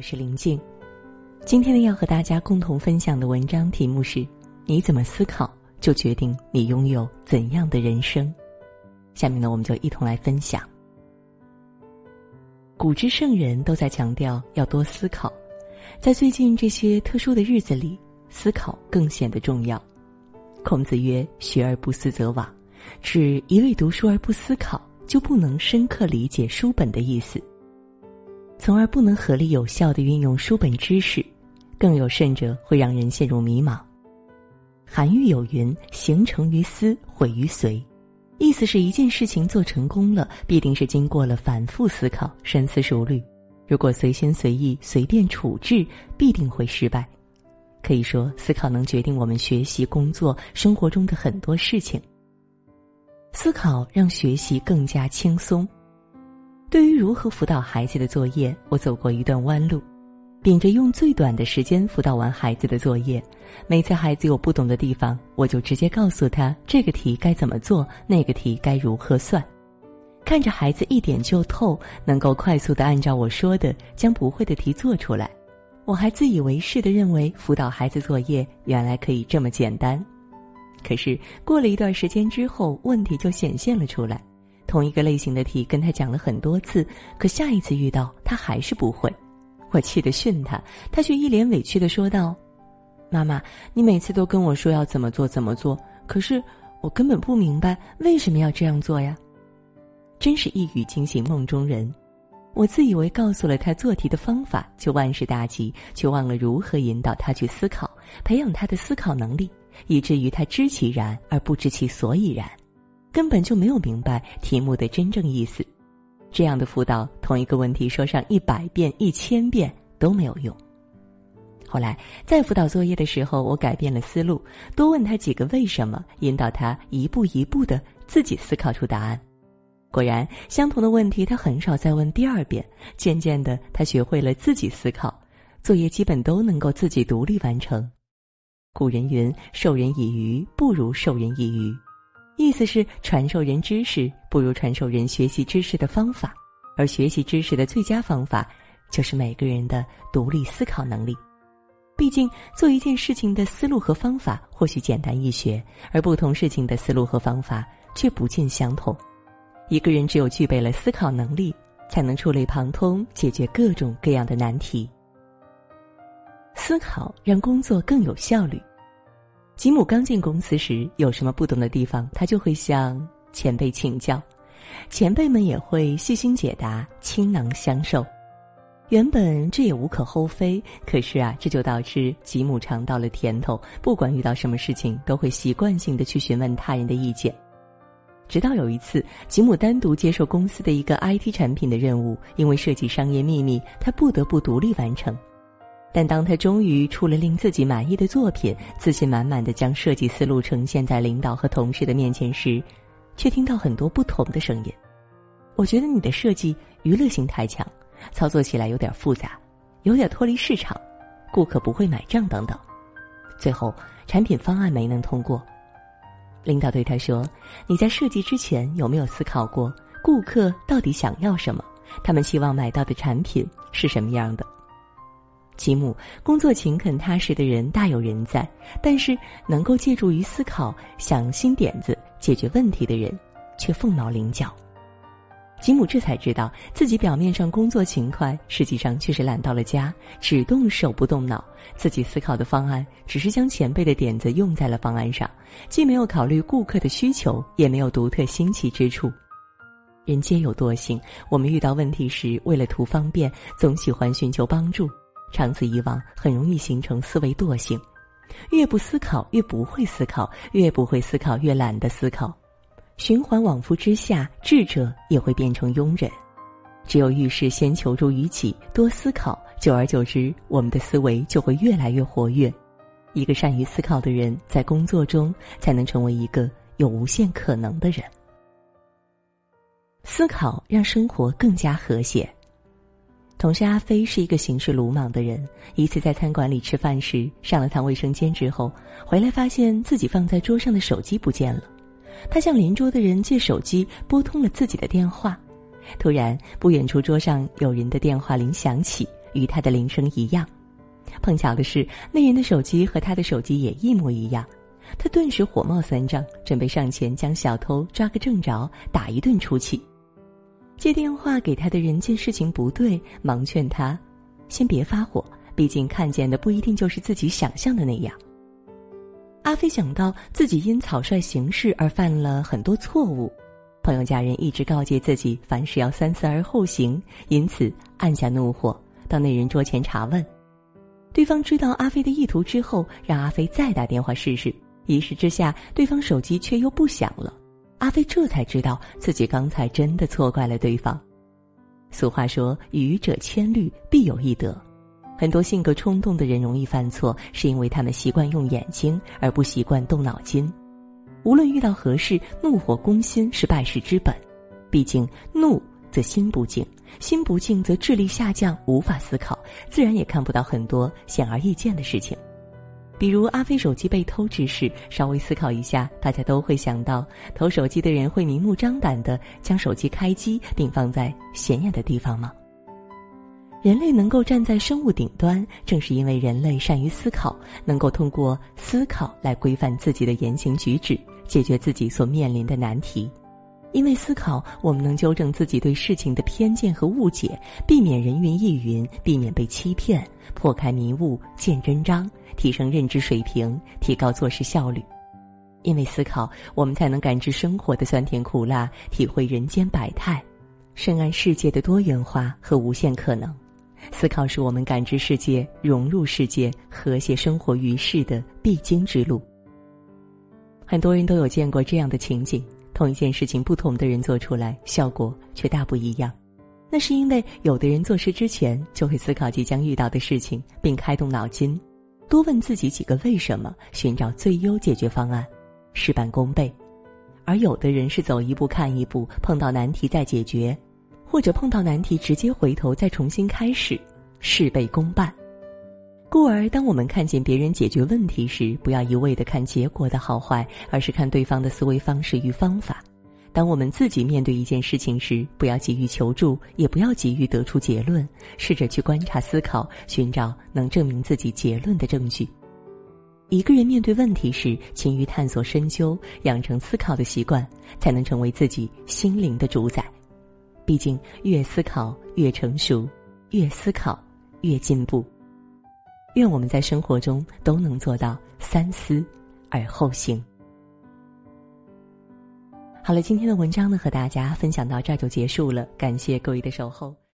我是林静。今天呢，要和大家共同分享的文章题目是：你怎么思考，就决定你拥有怎样的人生。下面呢，我们就一同来分享。古之圣人都在强调要多思考，在最近这些特殊的日子里，思考更显得重要。孔子曰：“学而不思则罔”，指一味读书而不思考，就不能深刻理解书本的意思。从而不能合理有效的运用书本知识，更有甚者会让人陷入迷茫。韩愈有云：“行成于思，毁于随。”意思是一件事情做成功了，必定是经过了反复思考、深思熟虑。如果随心随意、随便处置，必定会失败。可以说，思考能决定我们学习、工作、生活中的很多事情。思考让学习更加轻松。对于如何辅导孩子的作业，我走过一段弯路，秉着用最短的时间辅导完孩子的作业。每次孩子有不懂的地方，我就直接告诉他这个题该怎么做，那个题该如何算。看着孩子一点就透，能够快速的按照我说的将不会的题做出来，我还自以为是的认为辅导孩子作业原来可以这么简单。可是过了一段时间之后，问题就显现了出来。同一个类型的题跟他讲了很多次，可下一次遇到他还是不会，我气得训他，他却一脸委屈的说道：“妈妈，你每次都跟我说要怎么做怎么做，可是我根本不明白为什么要这样做呀！”真是一语惊醒梦中人，我自以为告诉了他做题的方法就万事大吉，却忘了如何引导他去思考，培养他的思考能力，以至于他知其然而不知其所以然。根本就没有明白题目的真正意思，这样的辅导，同一个问题说上一百遍、一千遍都没有用。后来在辅导作业的时候，我改变了思路，多问他几个为什么，引导他一步一步的自己思考出答案。果然，相同的问题他很少再问第二遍。渐渐的，他学会了自己思考，作业基本都能够自己独立完成。古人云：“授人以鱼，不如授人以渔。”意思是传授人知识不如传授人学习知识的方法，而学习知识的最佳方法就是每个人的独立思考能力。毕竟做一件事情的思路和方法或许简单易学，而不同事情的思路和方法却不尽相同。一个人只有具备了思考能力，才能触类旁通，解决各种各样的难题。思考让工作更有效率。吉姆刚进公司时，有什么不懂的地方，他就会向前辈请教，前辈们也会细心解答，倾囊相授。原本这也无可厚非，可是啊，这就导致吉姆尝到了甜头，不管遇到什么事情，都会习惯性的去询问他人的意见。直到有一次，吉姆单独接受公司的一个 IT 产品的任务，因为涉及商业秘密，他不得不独立完成。但当他终于出了令自己满意的作品，自信满满的将设计思路呈现在领导和同事的面前时，却听到很多不同的声音。我觉得你的设计娱乐性太强，操作起来有点复杂，有点脱离市场，顾客不会买账等等。最后，产品方案没能通过。领导对他说：“你在设计之前有没有思考过顾客到底想要什么？他们希望买到的产品是什么样的？”吉姆工作勤恳踏实的人大有人在，但是能够借助于思考、想新点子、解决问题的人，却凤毛麟角。吉姆这才知道自己表面上工作勤快，实际上却是懒到了家，只动手不动脑。自己思考的方案，只是将前辈的点子用在了方案上，既没有考虑顾客的需求，也没有独特新奇之处。人皆有惰性，我们遇到问题时，为了图方便，总喜欢寻求帮助。长此以往，很容易形成思维惰性，越不思考越不会思考，越不会思考越懒得思考，循环往复之下，智者也会变成庸人。只有遇事先求助于己，多思考，久而久之，我们的思维就会越来越活跃。一个善于思考的人，在工作中才能成为一个有无限可能的人。思考让生活更加和谐。同事阿飞是一个行事鲁莽的人。一次在餐馆里吃饭时，上了趟卫生间之后，回来发现自己放在桌上的手机不见了。他向邻桌的人借手机拨通了自己的电话，突然不远处桌上有人的电话铃响起，与他的铃声一样。碰巧的是，那人的手机和他的手机也一模一样。他顿时火冒三丈，准备上前将小偷抓个正着，打一顿出气。接电话给他的人见事情不对，忙劝他：“先别发火，毕竟看见的不一定就是自己想象的那样。”阿飞想到自己因草率行事而犯了很多错误，朋友家人一直告诫自己凡事要三思而后行，因此按下怒火，到那人桌前查问。对方知道阿飞的意图之后，让阿飞再打电话试试。一时之下，对方手机却又不响了。阿飞这才知道自己刚才真的错怪了对方。俗话说：“愚者千虑，必有一得。”很多性格冲动的人容易犯错，是因为他们习惯用眼睛而不习惯动脑筋。无论遇到何事，怒火攻心是败事之本。毕竟怒则心不静，心不静则智力下降，无法思考，自然也看不到很多显而易见的事情。比如阿飞手机被偷之事，稍微思考一下，大家都会想到，偷手机的人会明目张胆的将手机开机并放在显眼的地方吗？人类能够站在生物顶端，正是因为人类善于思考，能够通过思考来规范自己的言行举止，解决自己所面临的难题。因为思考，我们能纠正自己对事情的偏见和误解，避免人云亦云，避免被欺骗，破开迷雾见真章。提升认知水平，提高做事效率。因为思考，我们才能感知生活的酸甜苦辣，体会人间百态，深谙世界的多元化和无限可能。思考是我们感知世界、融入世界、和谐生活于世的必经之路。很多人都有见过这样的情景：同一件事情，不同的人做出来，效果却大不一样。那是因为有的人做事之前就会思考即将遇到的事情，并开动脑筋。多问自己几个为什么，寻找最优解决方案，事半功倍；而有的人是走一步看一步，碰到难题再解决，或者碰到难题直接回头再重新开始，事倍功半。故而，当我们看见别人解决问题时，不要一味的看结果的好坏，而是看对方的思维方式与方法。当我们自己面对一件事情时，不要急于求助，也不要急于得出结论，试着去观察、思考，寻找能证明自己结论的证据。一个人面对问题时，勤于探索、深究，养成思考的习惯，才能成为自己心灵的主宰。毕竟，越思考越成熟，越思考越进步。愿我们在生活中都能做到三思而后行。好了，今天的文章呢，和大家分享到这儿就结束了。感谢各位的守候。